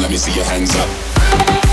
let me see your hands up.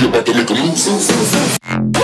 you about to make a move.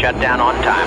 For down on time.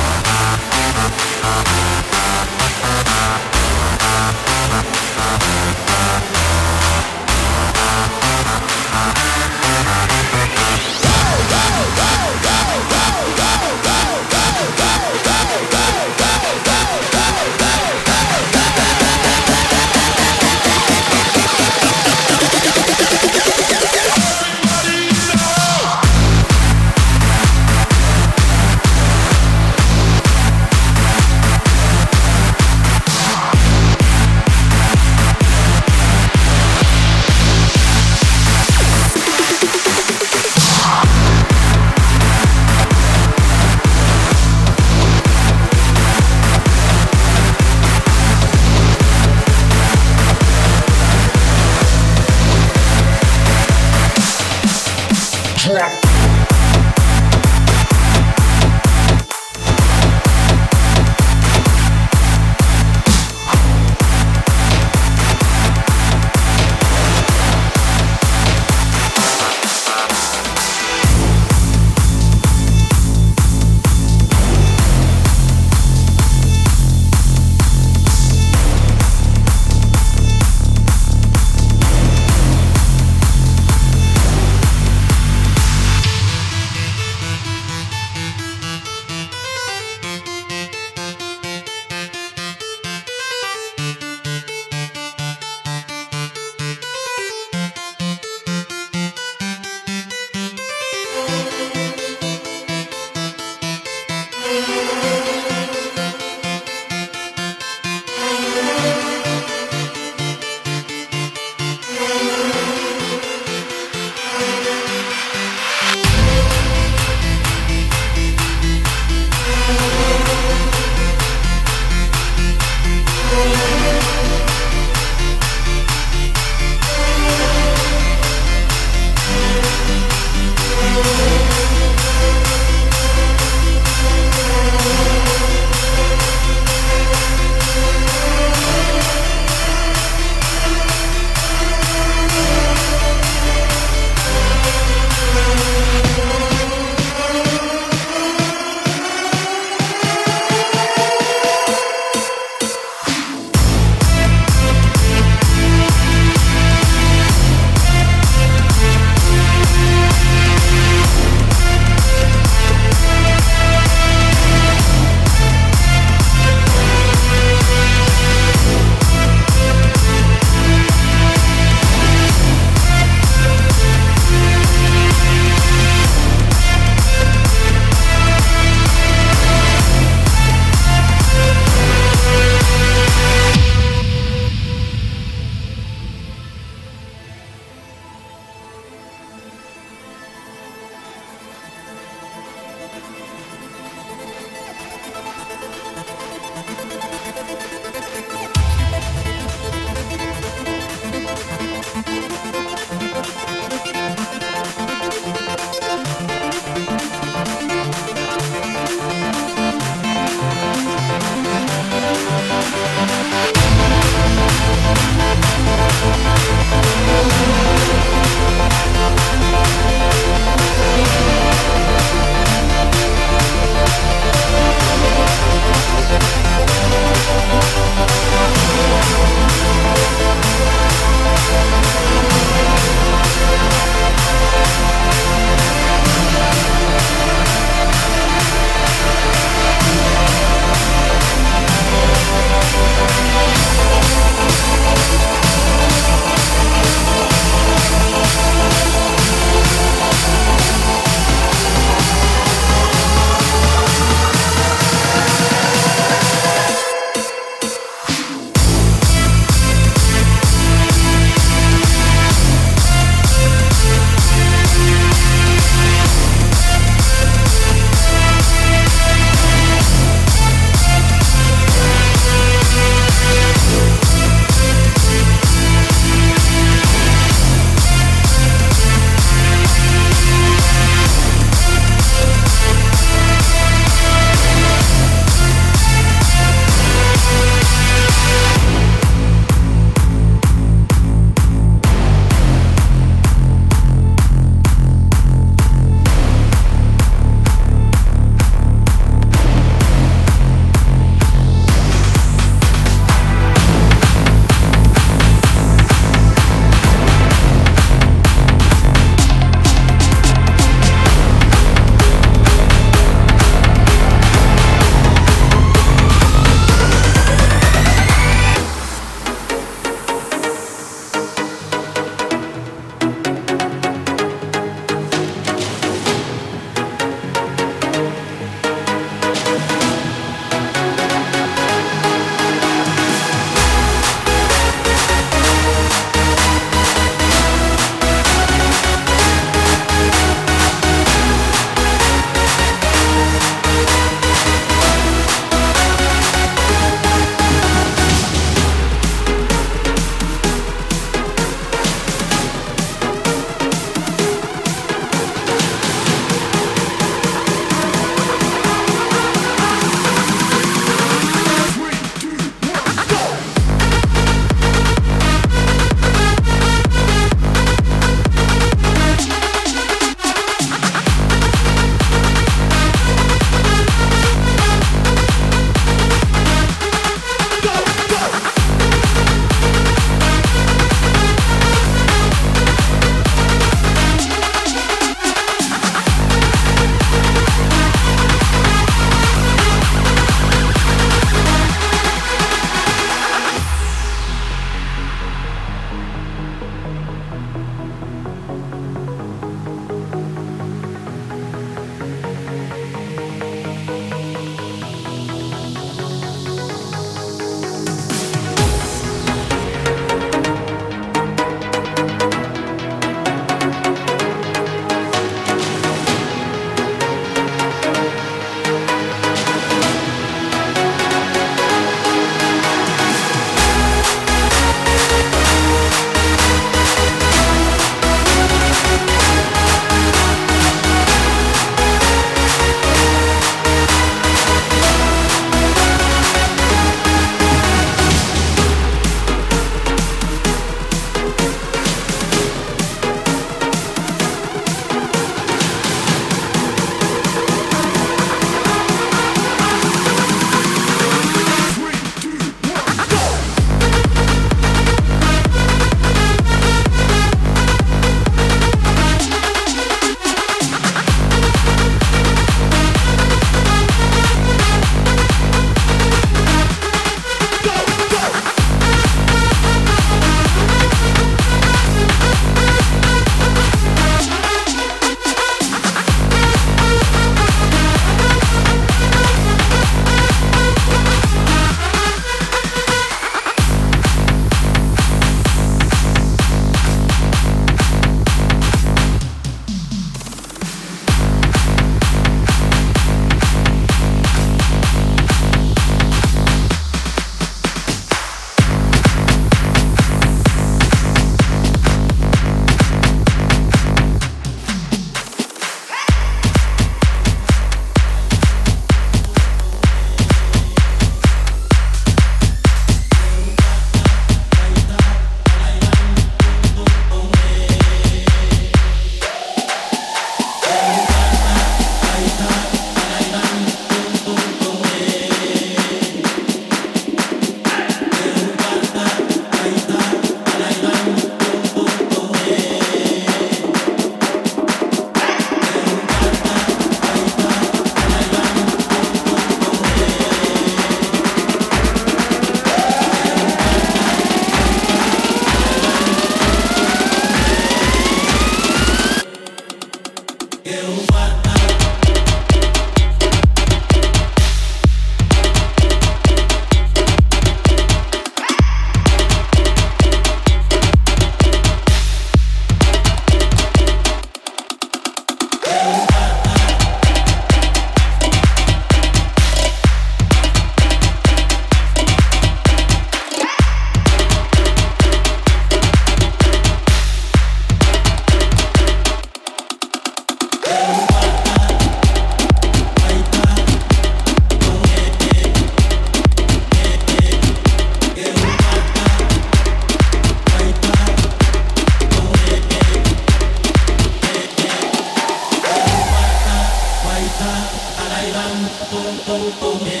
তুমি